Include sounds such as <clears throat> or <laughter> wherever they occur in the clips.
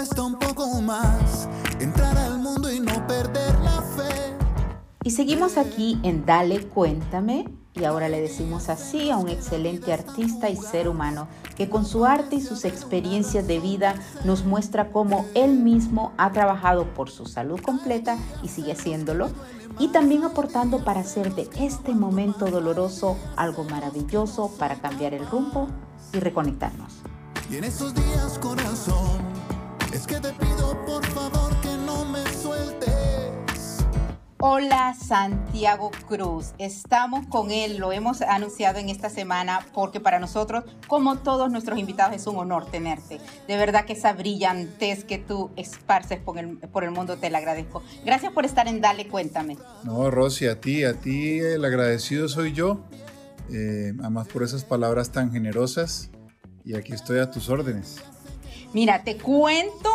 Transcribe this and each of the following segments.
cuesta un poco más entrar al mundo y no perder la fe. Y seguimos aquí en Dale Cuéntame y ahora le decimos así a un excelente artista y ser humano que con su arte y sus experiencias de vida nos muestra cómo él mismo ha trabajado por su salud completa y sigue haciéndolo y también aportando para hacer de este momento doloroso algo maravilloso para cambiar el rumbo y reconectarnos. Y en esos días, corazón, es que te pido por favor que no me sueltes. Hola Santiago Cruz, estamos con él, lo hemos anunciado en esta semana porque para nosotros, como todos nuestros invitados, es un honor tenerte. De verdad que esa brillantez que tú esparces por el, por el mundo te la agradezco. Gracias por estar en Dale, cuéntame. No, Rosy, a ti, a ti el agradecido soy yo, eh, además por esas palabras tan generosas y aquí estoy a tus órdenes. Mira, te cuento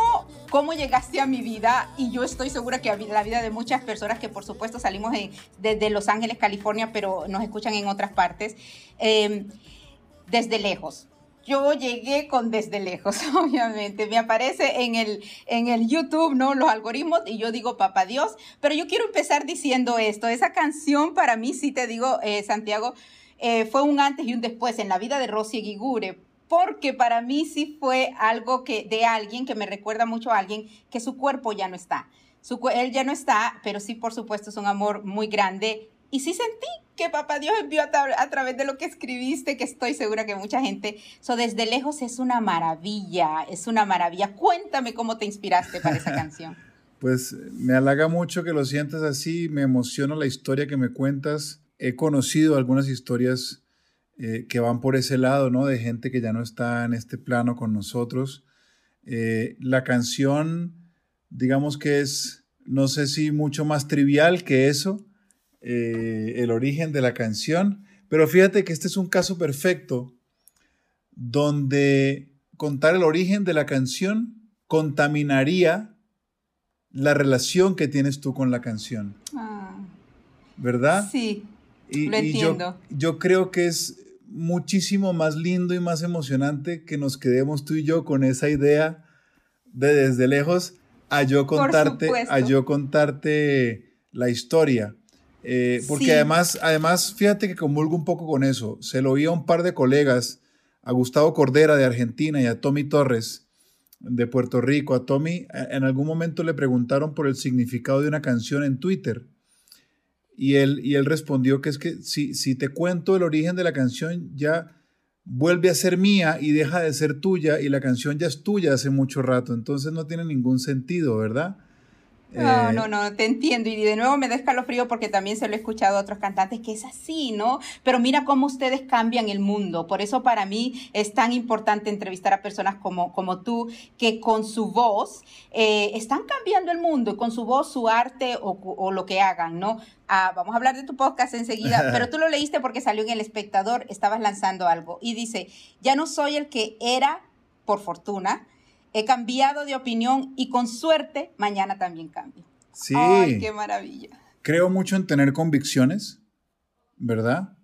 cómo llegaste a mi vida y yo estoy segura que a la vida de muchas personas que por supuesto salimos desde Los Ángeles, California, pero nos escuchan en otras partes, em, desde lejos. Yo llegué con desde lejos, <laughs> obviamente. Me aparece en el, en el YouTube, ¿no? Los algoritmos y yo digo, papá Dios. Pero yo quiero empezar diciendo esto. Esa canción para mí, sí te digo, eh, Santiago, eh, fue un antes y un después en la vida de Rosy Guigure porque para mí sí fue algo que de alguien que me recuerda mucho a alguien que su cuerpo ya no está. Su, él ya no está, pero sí, por supuesto, es un amor muy grande. Y sí sentí que papá Dios envió a, través de lo que escribiste, que estoy segura que mucha gente, eso desde lejos es una maravilla, es una maravilla. Cuéntame cómo te inspiraste para esa <laughs> canción. Pues me halaga mucho que lo sientas así, me emociona la historia que me cuentas. He conocido algunas historias eh, que van por ese lado, ¿no? De gente que ya no está en este plano con nosotros. Eh, la canción, digamos que es, no sé si mucho más trivial que eso, eh, el origen de la canción, pero fíjate que este es un caso perfecto donde contar el origen de la canción contaminaría la relación que tienes tú con la canción. Ah. ¿Verdad? Sí. lo entiendo. yo, creo que es muchísimo más lindo y más emocionante que nos quedemos tú y yo con esa idea de desde lejos a yo contarte, a yo contarte la historia. Eh, porque además, además, fíjate que comulgo un poco con eso. Se lo oí a un par de colegas, a Gustavo Cordera de Argentina y a Tommy Torres de Puerto Rico. A Tommy en algún momento le preguntaron por el significado de una canción en Twitter. Y él, y él respondió que es que si, si te cuento el origen de la canción, ya vuelve a ser mía y deja de ser tuya y la canción ya es tuya hace mucho rato, entonces no tiene ningún sentido, ¿verdad? No, eh, no, no, te entiendo. Y de nuevo me da escalofrío porque también se lo he escuchado a otros cantantes que es así, ¿no? Pero mira cómo ustedes cambian el mundo. Por eso para mí es tan importante entrevistar a personas como, como tú, que con su voz eh, están cambiando el mundo, con su voz, su arte o, lo que hagan, ¿no? Ah, vamos a hablar de tu podcast enseguida, <laughs> pero tú lo leíste porque salió en El Espectador, estabas lanzando algo. Y dice, ya no soy el que era, por fortuna, He cambiado de opinión y con suerte mañana también cambio. Sí. Ay, qué maravilla. Creo mucho en tener convicciones, ¿verdad?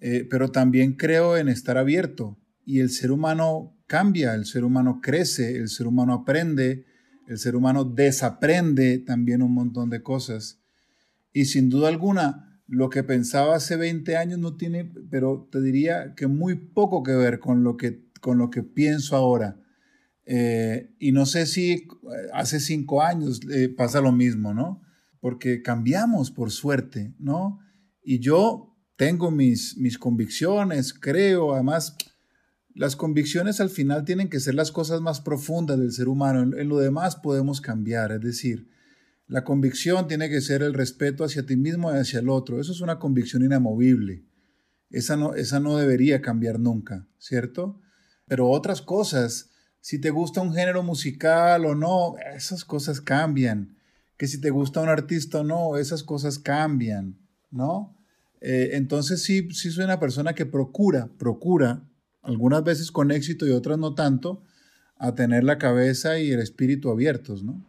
Eh, pero también creo en estar abierto. Y el ser humano cambia, el ser humano crece, el ser humano aprende, el ser humano desaprende también un montón de cosas. Y sin duda alguna, lo que pensaba hace 20 años no tiene, pero te diría que muy poco que ver con lo que, con lo que pienso ahora. Eh, y no sé si eh, hace cinco años eh, pasa lo mismo, ¿no? Porque cambiamos por suerte, ¿no? Y yo tengo mis, mis convicciones, creo, además, las convicciones al final tienen que ser las cosas más profundas del ser humano. En, lo demás podemos cambiar, es decir, la convicción tiene que ser el respeto hacia ti mismo y hacia el otro. Eso es una convicción inamovible. Esa no, esa no debería cambiar nunca, ¿cierto? Pero otras cosas si te gusta un género musical o no, esas cosas cambian. Que si te gusta un artista o no, esas cosas cambian, ¿no? Eh, entonces sí, sí soy una persona que procura, procura, algunas veces con éxito y otras no tanto, a tener la cabeza y el espíritu abiertos, ¿no?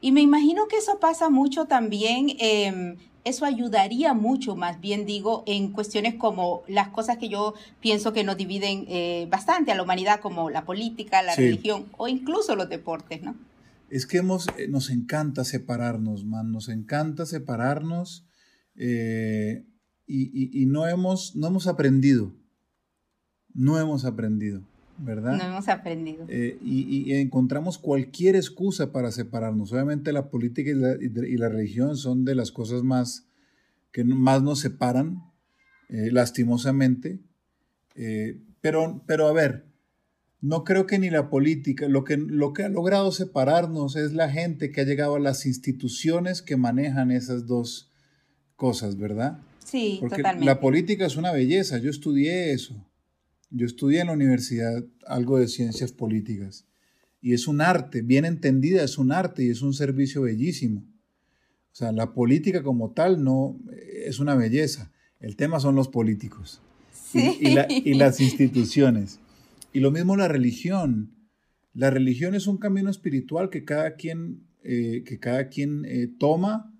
Y me imagino que eso pasa mucho también em, eso ayudaría mucho, más bien digo, en cuestiones como las cosas que yo pienso que nos dividen eh, bastante a la humanidad, como la política, la religión o incluso los deportes, ¿no? Es que hemos, eh, nos encanta separarnos, man, nos encanta separarnos eh, y, y, no, hemos, no hemos aprendido, no hemos aprendido. ¿Verdad? No hemos aprendido. Eh, y, encontramos cualquier excusa para separarnos. Obviamente la política y la, religión son de las cosas más que más nos separan, eh, lastimosamente. Eh, pero, pero a ver, no creo que ni la política, lo que, lo que ha logrado separarnos es la gente que ha llegado a las instituciones que manejan esas dos cosas, ¿verdad? Sí, Porque totalmente. La política es una belleza, yo estudié eso. Yo estudié en la universidad algo de ciencias políticas y es un arte, bien entendida, es un arte y es un servicio bellísimo. O sea, la política como tal no es una belleza. El tema son los políticos y, las instituciones. Y lo mismo la religión. La religión es un camino espiritual que cada quien, eh, que cada quien eh, toma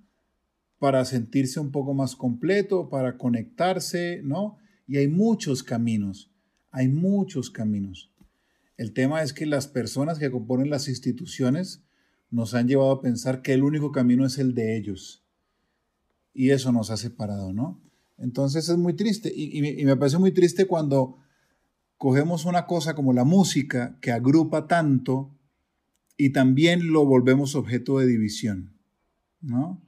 para sentirse un poco más completo, para conectarse, ¿no? Y hay muchos caminos. Hay muchos caminos. El tema es que las personas que componen las instituciones nos han llevado a pensar que el único camino es el de ellos. Y eso nos ha separado, ¿no? Entonces es muy triste. Y, me parece muy triste cuando cogemos una cosa como la música, que agrupa tanto, y también lo volvemos objeto de división, ¿no?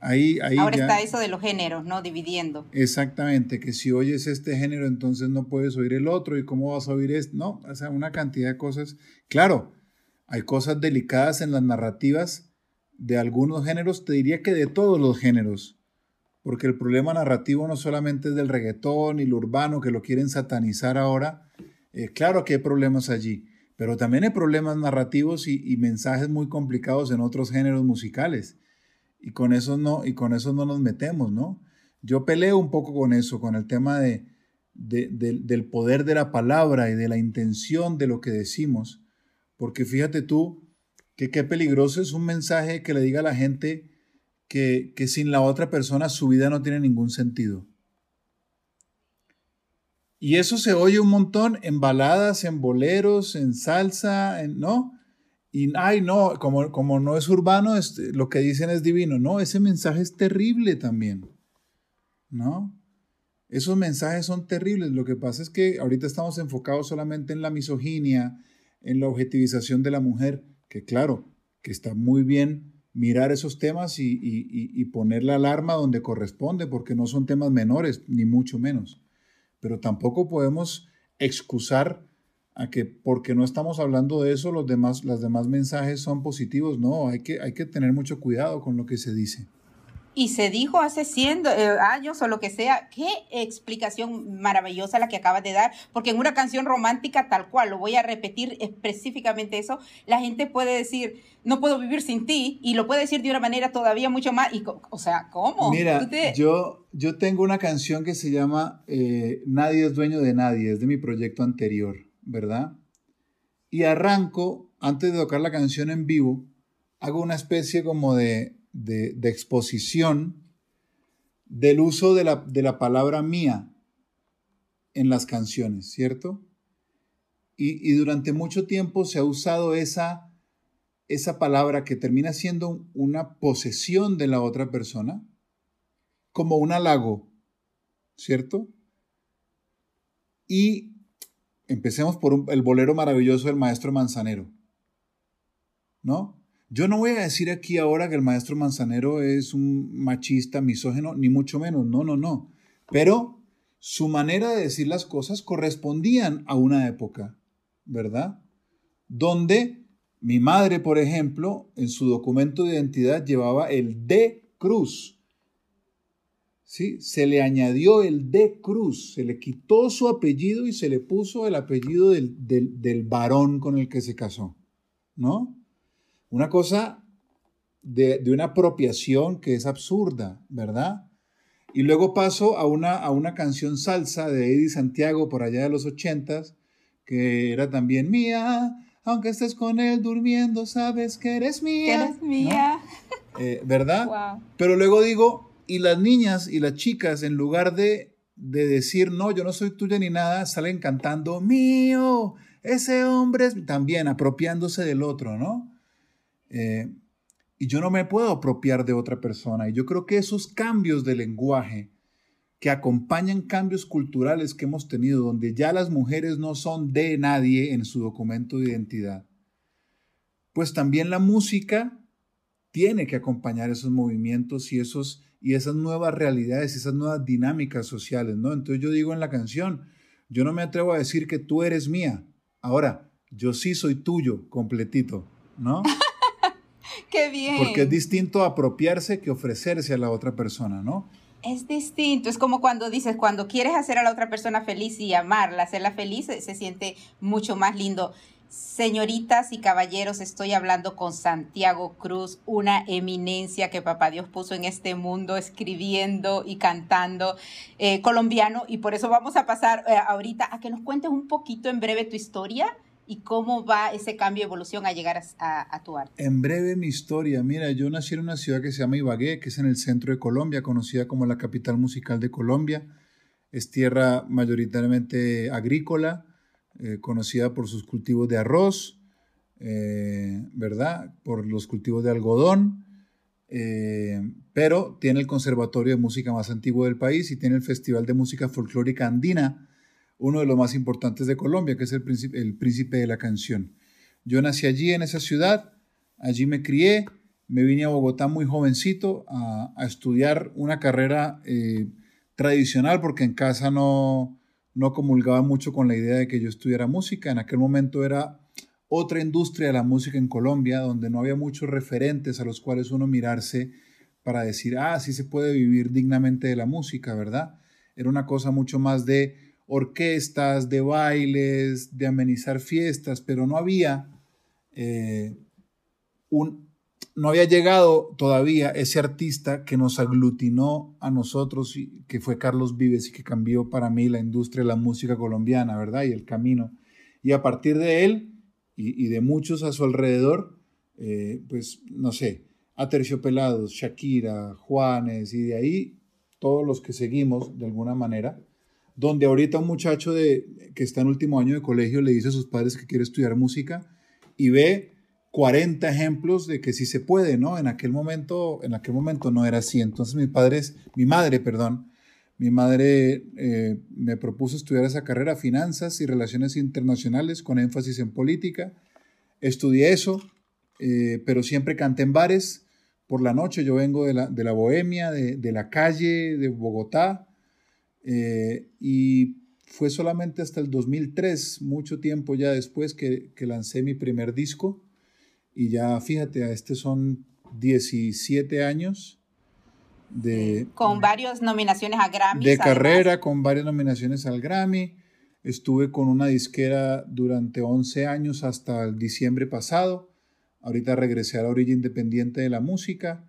Ahora está eso de los géneros, ¿no? Dividiendo. Exactamente, que si oyes este género, entonces no puedes oír el otro, y cómo vas a oír este. No, o sea, una cantidad de cosas. Claro, hay cosas delicadas en las narrativas de algunos géneros, te diría que de todos los géneros, porque el problema narrativo no solamente es del reggaetón y lo urbano, que lo quieren satanizar ahora. Eh, claro que hay problemas allí, pero también hay problemas narrativos y mensajes muy complicados en otros géneros musicales y con eso no, y con eso no nos metemos, ¿no? Yo peleo un poco con eso, con el tema de, del poder de la palabra y de la intención de lo que decimos, porque fíjate tú que qué peligroso es un mensaje que le diga a la gente que, que sin la otra persona su vida no tiene ningún sentido. Y eso se oye un montón en baladas, en boleros, en salsa, en, ¿no? Y, ay, no, como, como no es urbano, este, lo que dicen es divino. No, ese mensaje es terrible también. ¿No? Esos mensajes son terribles. Lo que pasa es que ahorita estamos enfocados solamente en la misoginia, en la objetivización de la mujer, que claro, que está muy bien mirar esos temas y, y, poner la alarma donde corresponde, porque no son temas menores, ni mucho menos. Pero tampoco podemos excusar a que porque no estamos hablando de eso, los demás, los demás mensajes son positivos. No, hay que, hay que tener mucho cuidado con lo que se dice. Y se dijo hace 100 eh, años o lo que sea, qué explicación maravillosa la que acabas de dar, porque en una canción romántica tal cual, lo voy a repetir específicamente eso, la gente puede decir, no puedo vivir sin ti, y lo puede decir de una manera todavía mucho más, y, o sea, ¿cómo? Mira, yo, yo tengo una canción que se llama eh, Nadie es dueño de nadie, es de mi proyecto anterior. ¿Verdad? Y arranco, antes de tocar la canción en vivo, hago una especie como de, exposición del uso de la, de la, palabra mía en las canciones, ¿cierto? Y, durante mucho tiempo se ha usado esa, esa palabra que termina siendo una posesión de la otra persona como un halago, ¿cierto? Y Empecemos por el bolero maravilloso del maestro Manzanero. ¿No? Yo no voy a decir aquí ahora que el maestro Manzanero es un machista, misógeno, ni mucho menos. No, no, no. Pero su manera de decir las cosas correspondían a una época, ¿verdad? Donde mi madre, por ejemplo, en su documento de identidad llevaba el D cruz ¿sí? se le añadió el de Cruz, se le quitó su apellido y se le puso el apellido del, varón con el que se casó, ¿no? Una cosa de, una apropiación que es absurda, ¿verdad? Y luego paso a una, a una canción salsa de Eddie Santiago por allá de los ochentas, que era también mía, aunque estés con él durmiendo, sabes que eres mía. Que eres mía. Eh, ¿Verdad? <laughs> Pero luego digo, Y las niñas y las chicas, en lugar de, de decir, no, yo no soy tuya ni nada, salen cantando, mío, ese hombre es también apropiándose del otro, ¿no? Eh, y yo no me puedo apropiar de otra persona. Y yo creo que esos cambios de lenguaje que acompañan cambios culturales que hemos tenido, donde ya las mujeres no son de nadie en su documento de identidad, pues también la música tiene que acompañar esos movimientos y, esos, y esas nuevas realidades, esas nuevas dinámicas sociales, ¿no? Entonces yo digo en la canción, yo no me atrevo a decir que tú eres mía. Ahora, yo sí soy tuyo, completito, ¿no? <laughs> Qué bien. Porque es distinto apropiarse que ofrecerse a la otra persona, ¿no? Es distinto, es como cuando dices, cuando quieres hacer a la otra persona feliz y amarla, hacerla feliz, se, se siente mucho más lindo. Señoritas y caballeros, estoy hablando con Santiago Cruz, una eminencia que Papá Dios puso en este mundo escribiendo y cantando eh, colombiano y por eso vamos a pasar eh, ahorita a que nos cuentes un poquito en breve tu historia y cómo va ese cambio de evolución a llegar a, a, a, tu arte. En breve mi historia, mira, yo nací en una ciudad que se llama Ibagué, que es en el centro de Colombia, conocida como la capital musical de Colombia. Es tierra mayoritariamente agrícola, eh, conocida por sus cultivos de arroz, eh, ¿verdad? Por los cultivos de algodón, eh, pero tiene el conservatorio de música más antiguo del país y tiene el Festival de Música Folclórica Andina, uno de los más importantes de Colombia, que es el príncipe, el príncipe de la canción. Yo nací allí, en esa ciudad, allí me crié, me vine a Bogotá muy jovencito a, a estudiar una carrera tradicional porque en casa no, no comulgaba mucho con la idea de que yo estudiara música. En aquel momento era otra industria de la música en Colombia, donde no había muchos referentes a los cuales uno mirarse para decir, ah, sí se puede vivir dignamente de la música, ¿verdad? Era una cosa mucho más de orquestas, de bailes, de amenizar fiestas, pero no había eh, un, no había llegado todavía ese artista que nos aglutinó a nosotros, y que fue Carlos Vives y que cambió para mí la industria de la música colombiana, ¿verdad? Y el camino. Y a partir de él y, de muchos a su alrededor, eh, pues no sé, Aterciopelados, Shakira, Juanes y de ahí todos los que seguimos de alguna manera, donde ahorita un muchacho de, que está en último año de colegio le dice a sus padres que quiere estudiar música y ve 40 ejemplos de que sí se puede, ¿no? En aquel momento, en aquel momento no era así. Entonces mis padres, mi madre, perdón, mi madre eh, me propuso estudiar esa carrera, finanzas y relaciones internacionales con énfasis en política. Estudié eso, eh, pero siempre canté en bares. Por la noche yo vengo de la, de la bohemia, de, de la calle, de Bogotá, eh, y fue solamente hasta el 2003, mucho tiempo ya después, que, que, lancé mi primer disco. Y ya, fíjate, a este son 17 años. De, con varias nominaciones a Grammy. De carrera, además. con varias nominaciones al Grammy. Estuve con una disquera durante 11 años hasta el diciembre pasado. Ahorita regresé a la orilla independiente de la música.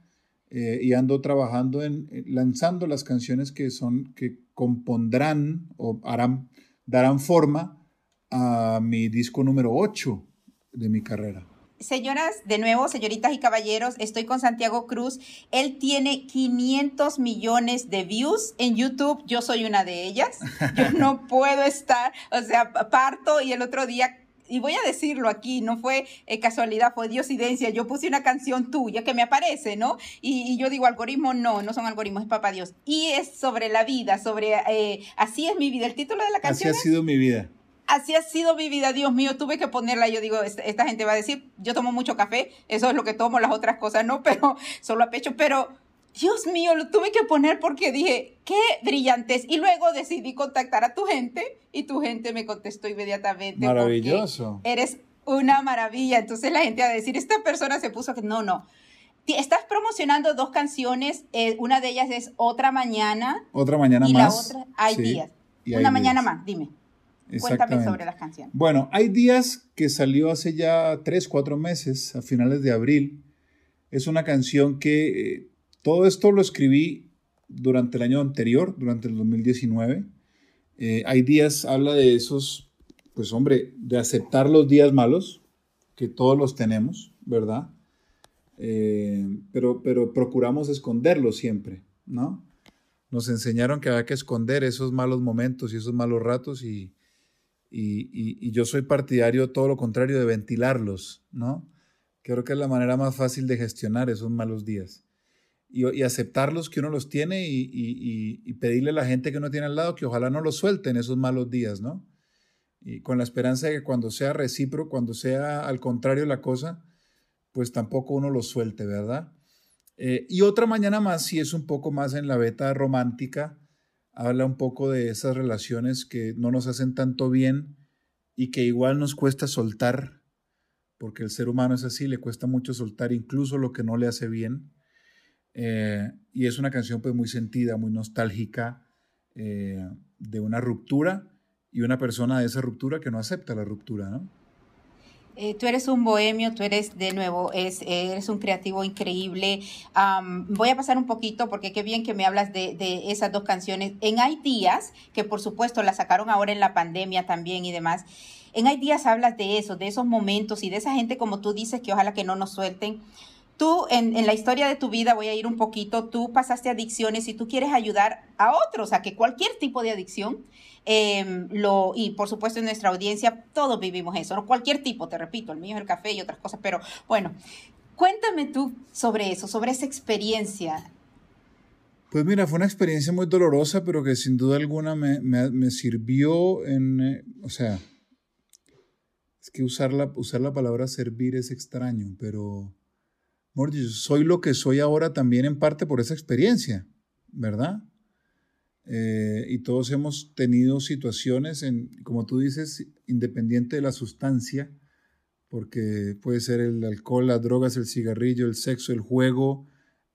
Eh, y ando trabajando en, en, lanzando las canciones que son que compondrán o harán darán forma a mi disco número 8 de mi carrera. Señoras, de nuevo, señoritas y caballeros, estoy con Santiago Cruz. Él tiene 500 millones de views en YouTube. Yo soy una de ellas. Yo <laughs> no puedo estar, o sea, parto y el otro día y voy a decirlo aquí, no fue eh, casualidad, fue diosidencia. Yo puse una canción tuya que me aparece, ¿no? Y, y, yo digo, algoritmo, no, no son algoritmos, es papá Dios. Y es sobre la vida, sobre, eh, así es mi vida. El título de la canción. Así ha sido mi vida. Así ha sido mi vida, Dios mío, tuve que ponerla. Yo digo, esta, esta gente va a decir, yo tomo mucho café, eso es lo que tomo, las otras cosas no, <laughs> pero solo a pecho, pero Dios mío, lo tuve que poner porque dije, qué brillantes. Y luego decidí contactar a tu gente y tu gente me contestó inmediatamente. Maravilloso. Eres una maravilla. Entonces la gente va a decir, esta persona se puso que no, no. Estás promocionando dos canciones, eh, una de ellas es Otra Mañana. Otra Mañana y más. Y la otra, Hay sí, Días. Hay una días. mañana más, dime. Cuéntame sobre las canciones. Bueno, Hay Días que salió hace ya tres, cuatro meses, a finales de abril. Es una canción que... Eh, todo esto lo escribí durante el año anterior, durante el 2019. Eh, hay días, habla de esos, pues hombre, de aceptar los días malos, que todos los tenemos, ¿verdad? Eh, pero, pero procuramos esconderlos siempre, ¿no? Nos enseñaron que había que esconder esos malos momentos y esos malos ratos y, y, yo soy partidario todo lo contrario de ventilarlos, ¿no? Creo que es la manera más fácil de gestionar esos malos días. Y, aceptarlos que uno los tiene y, pedirle a la gente que uno tiene al lado que ojalá no los suelten esos malos días, ¿no? Y con la esperanza de que cuando sea recíproco, cuando sea al contrario la cosa, pues tampoco uno los suelte, ¿verdad? Eh, y otra mañana más, si es un poco más en la beta romántica, habla un poco de esas relaciones que no nos hacen tanto bien y que igual nos cuesta soltar, porque el ser humano es así, le cuesta mucho soltar incluso lo que no le hace bien. Eh, y es una canción pues muy sentida, muy nostálgica, eh, de una ruptura y una persona de esa ruptura que no acepta la ruptura, ¿no? Eh, tú eres un bohemio, tú eres de nuevo, es, eres un creativo increíble. voy a pasar un poquito porque qué bien que me hablas de, esas dos canciones. En Hay días, que por supuesto la sacaron ahora en la pandemia también y demás. En Hay días hablas de eso, de esos momentos y de esa gente como tú dices que ojalá que no nos suelten. Tú en la historia de tu vida, voy a ir un poquito, tú pasaste adicciones y tú quieres ayudar a otros a que cualquier tipo de adicción Em, lo, y por supuesto en nuestra audiencia todos vivimos eso, cualquier tipo, te repito, el mío el café y otras cosas, pero bueno, cuéntame tú sobre eso, sobre esa experiencia. Pues mira, fue una experiencia muy dolorosa, pero que sin duda alguna me, me, sirvió en, eh, o sea, es que usar la, usar la palabra servir es extraño, pero, soy lo que soy ahora también en parte por esa experiencia, ¿verdad? Eh, y todos hemos tenido situaciones, en, como tú dices, independiente de la sustancia, porque puede ser el alcohol, las drogas, el cigarrillo, el sexo, el juego,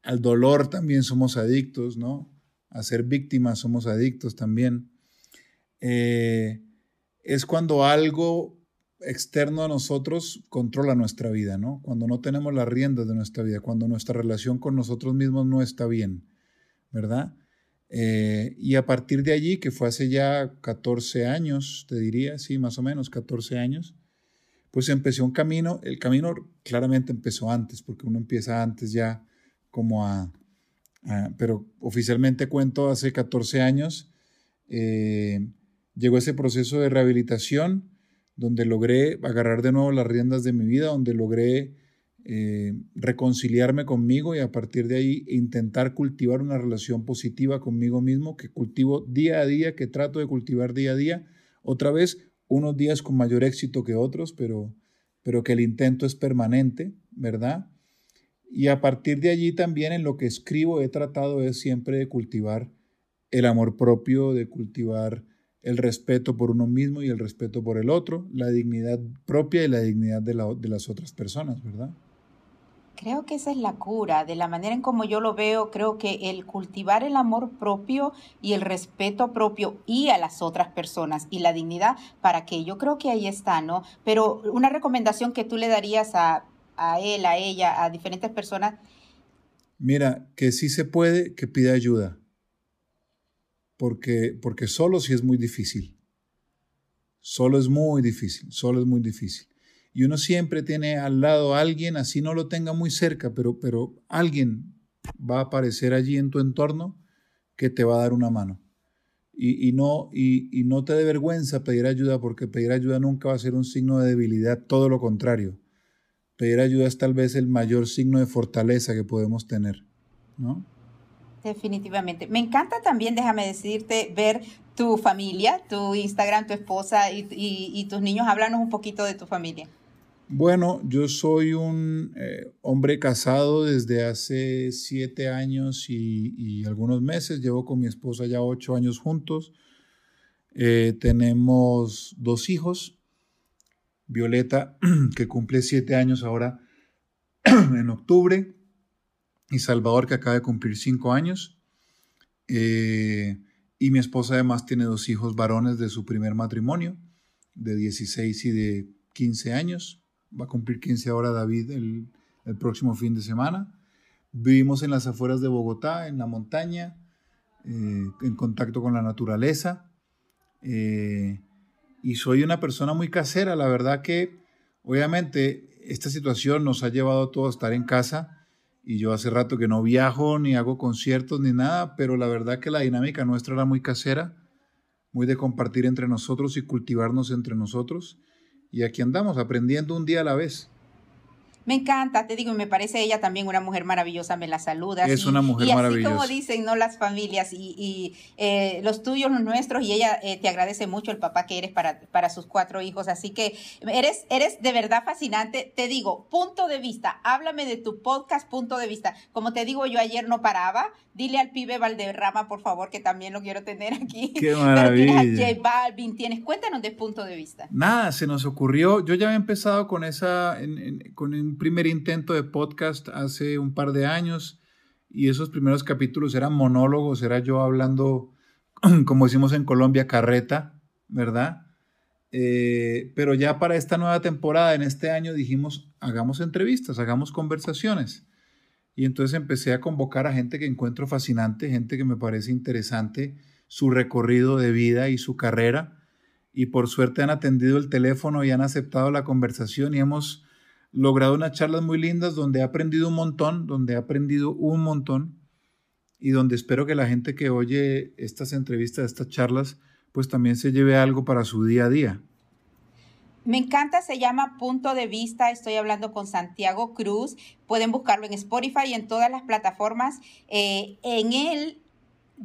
al dolor también somos adictos, ¿no? A ser víctimas somos adictos también. Eh, es cuando algo externo a nosotros controla nuestra vida, ¿no? Cuando no tenemos las riendas de nuestra vida, cuando nuestra relación con nosotros mismos no está bien, ¿verdad? Eh, y a partir de allí, que fue hace ya 14 años, te diría, sí, más o menos 14 años, pues empezó un camino, el camino claramente empezó antes, porque uno empieza antes ya como a, pero oficialmente cuento hace 14 años, eh, llegó ese proceso de rehabilitación donde logré agarrar de nuevo las riendas de mi vida, donde logré eh, reconciliarme conmigo y a partir de ahí intentar cultivar una relación positiva conmigo mismo que cultivo día a día, que trato de cultivar día a día. Otra vez, unos días con mayor éxito que otros, pero, pero que el intento es permanente, ¿verdad? Y a partir de allí también en lo que escribo he tratado es siempre de cultivar el amor propio, de cultivar el respeto por uno mismo y el respeto por el otro, la dignidad propia y la dignidad de, de las otras personas, ¿verdad? Creo que esa es la cura, de la manera en como yo lo veo, creo que el cultivar el amor propio y el respeto propio y a las otras personas y la dignidad, para que yo creo que ahí está, ¿no? Pero una recomendación que tú le darías a, a él, a ella, a diferentes personas. Mira, que sí se puede, que pida ayuda, porque, porque solo sí es muy difícil. Solo es muy difícil, solo es muy difícil y uno siempre tiene al lado a alguien, así no lo tenga muy cerca, pero, pero alguien va a aparecer allí en tu entorno que te va a dar una mano. Y, no, y, no te dé vergüenza pedir ayuda, porque pedir ayuda nunca va a ser un signo de debilidad, todo lo contrario. Pedir ayuda es tal vez el mayor signo de fortaleza que podemos tener, ¿no? Definitivamente. Me encanta también, déjame decirte, ver tu familia, tu Instagram, tu esposa y, y tus niños. Háblanos un poquito de tu familia. Bueno, yo soy un eh, hombre casado desde hace siete años y, algunos meses. Llevo con mi esposa ya ocho años juntos. Eh, tenemos dos hijos. Violeta, <clears throat> que cumple siete años ahora <clears throat> en octubre. Y Salvador, que acaba de cumplir cinco años. Eh, y mi esposa además tiene dos hijos varones de su primer matrimonio, de 16 y de 15 años va a cumplir 15 ahora David el, próximo fin de semana. Vivimos en las afueras de Bogotá, en la montaña, eh, en contacto con la naturaleza. Eh, y soy una persona muy casera. La verdad que, obviamente, esta situación nos ha llevado a todos a estar en casa y yo hace rato que no viajo, ni hago conciertos, ni nada, pero la verdad que la dinámica nuestra era muy casera, muy de compartir entre nosotros y cultivarnos entre nosotros. Y aquí andamos, aprendiendo un día a la vez. Me encanta, te digo, y me parece ella también una mujer maravillosa, me la saludas. Es una mujer y así maravillosa. como dicen, ¿no? Las familias y, y, eh, los tuyos, los nuestros, y ella eh, te agradece mucho el papá que eres para, para sus cuatro hijos. Así que eres, eres de verdad fascinante. Te digo, punto de vista, háblame de tu podcast, punto de vista. Como te digo, yo ayer no paraba. Dile al pibe Valderrama, por favor, que también lo quiero tener aquí. Qué maravilla. <laughs> Pero tienes a J Balvin, tienes, cuéntanos de punto de vista. Nada, se nos ocurrió, yo ya había empezado con esa, en, en, con un primer intento de podcast hace un par de años y esos primeros capítulos eran monólogos, era yo hablando, <clears throat> como decimos en Colombia, carreta, ¿verdad? Eh, pero ya para esta nueva temporada, en este año, dijimos, hagamos entrevistas, hagamos conversaciones. Y entonces empecé a convocar a gente que encuentro fascinante, gente que me parece interesante, su recorrido de vida y su carrera. Y por suerte han atendido el teléfono y han aceptado la conversación y hemos logrado unas charlas muy lindas donde he aprendido un montón, donde he aprendido un montón y donde espero que la gente que oye estas entrevistas, estas charlas, pues también se lleve algo para su día a día. Me encanta, se llama Punto de Vista. Estoy hablando con Santiago Cruz. Pueden buscarlo en Spotify y en todas las plataformas. Eh, en él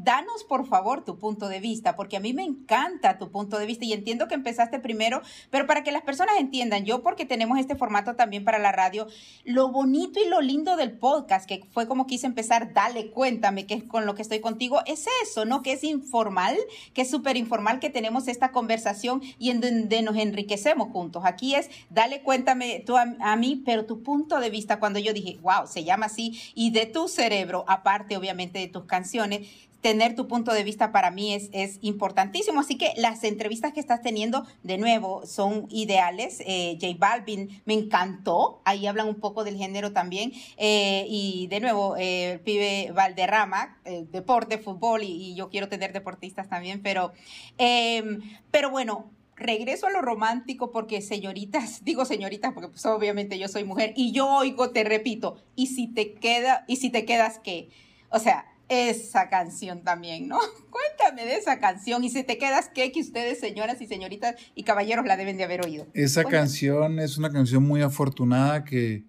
danos por favor tu punto de vista, porque a mí me encanta tu punto de vista y entiendo que empezaste primero, pero para que las personas entiendan, yo porque tenemos este formato también para la radio, lo bonito y lo lindo del podcast, que fue como quise empezar, dale, cuéntame, que es con lo que estoy contigo, es eso, ¿no? Que es informal, que es súper informal, que tenemos esta conversación y en donde nos enriquecemos juntos. Aquí es, dale, cuéntame tú a, a mí, pero tu punto de vista, cuando yo dije, wow, se llama así, y de tu cerebro, aparte obviamente de tus canciones, tener tu punto de vista para mí es, importantísimo. Así que las entrevistas que estás teniendo, de nuevo, son ideales. Eh, J Balvin me encantó. Ahí hablan un poco del género también. Eh, y de nuevo, eh, el pibe Valderrama, deporte, fútbol, y, y, yo quiero tener deportistas también. Pero, em, pero bueno, regreso a lo romántico porque señoritas, <laughs> digo señoritas porque pues obviamente yo soy mujer y yo oigo, te repito, y si te queda, y si te quedas qué, o sea, esa canción también, ¿no? <laughs> Cuéntame de esa canción y si te quedas, ¿qué que ustedes, señoras y señoritas y caballeros, la deben de haber oído? Esa Cuéntame. canción es una canción muy afortunada que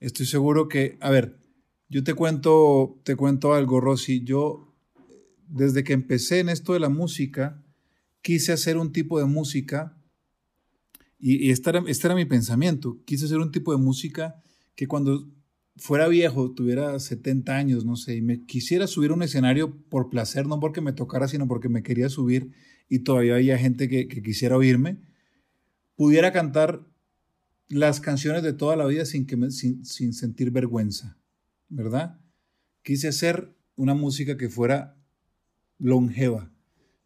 estoy seguro que, a ver, yo te cuento, te cuento algo, Rosy. Yo, desde que empecé en esto de la música, quise hacer un tipo de música y, y este, era, este era mi pensamiento. Quise hacer un tipo de música que cuando fuera viejo, tuviera 70 años, no sé, y me quisiera subir a un escenario por placer, no porque me tocara, sino porque me quería subir y todavía había gente que, que quisiera oírme, pudiera cantar las canciones de toda la vida sin, que sin, sin sentir vergüenza, ¿verdad? Quise hacer una música que fuera longeva,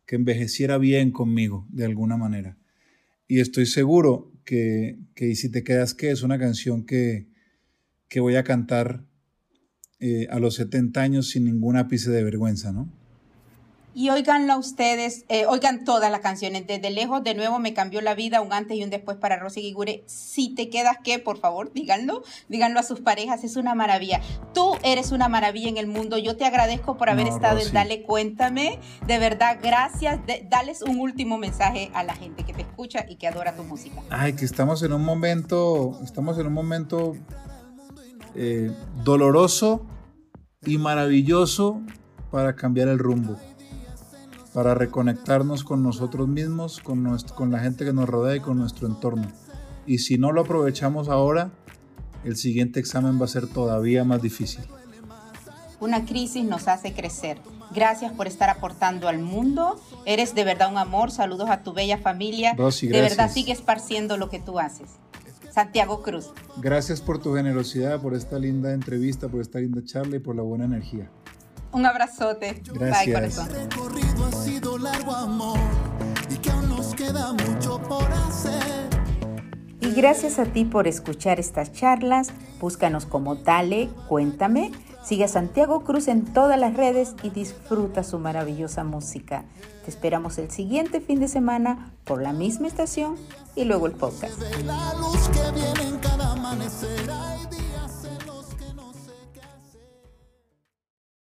que envejeciera bien conmigo de alguna manera. Y estoy seguro que, que Y si te quedas que es una canción que, que voy a cantar eh, a los 70 años sin ningún ápice de vergüenza, ¿no? Y oiganla ustedes, eh, oigan todas las canciones. Desde lejos, de nuevo, me cambió la vida, un antes y un después para Rosy Guigure. Si te quedas, ¿qué? Por favor, díganlo. Díganlo a sus parejas, es una maravilla. Tú eres una maravilla en el mundo. Yo te agradezco por haber no, estado Rosy. en Dale Cuéntame. De verdad, gracias. De, dales un último mensaje a la gente que te escucha y que adora tu música. Ay, que estamos en un momento, estamos en un momento eh, doloroso y maravilloso para cambiar el rumbo, para reconectarnos con nosotros mismos, con, nuestro, con la gente que nos rodea y con nuestro entorno. Y si no lo aprovechamos ahora, el siguiente examen va a ser todavía más difícil. Una crisis nos hace crecer. Gracias por estar aportando al mundo. Eres de verdad un amor. Saludos a tu bella familia. Rosy, de verdad sigue esparciendo lo que tú haces. Santiago Cruz. Gracias por tu generosidad, por esta linda entrevista, por esta linda charla y por la buena energía. Un abrazote. Gracias. Bye, corazón. El recorrido ha sido largo amor y que aún nos queda mucho por hacer. Y gracias a ti por escuchar estas charlas. Búscanos como Dale, Cuéntame. Sigue a Santiago Cruz en todas las redes y disfruta su maravillosa música. Te esperamos el siguiente fin de semana por la misma estación y luego el podcast.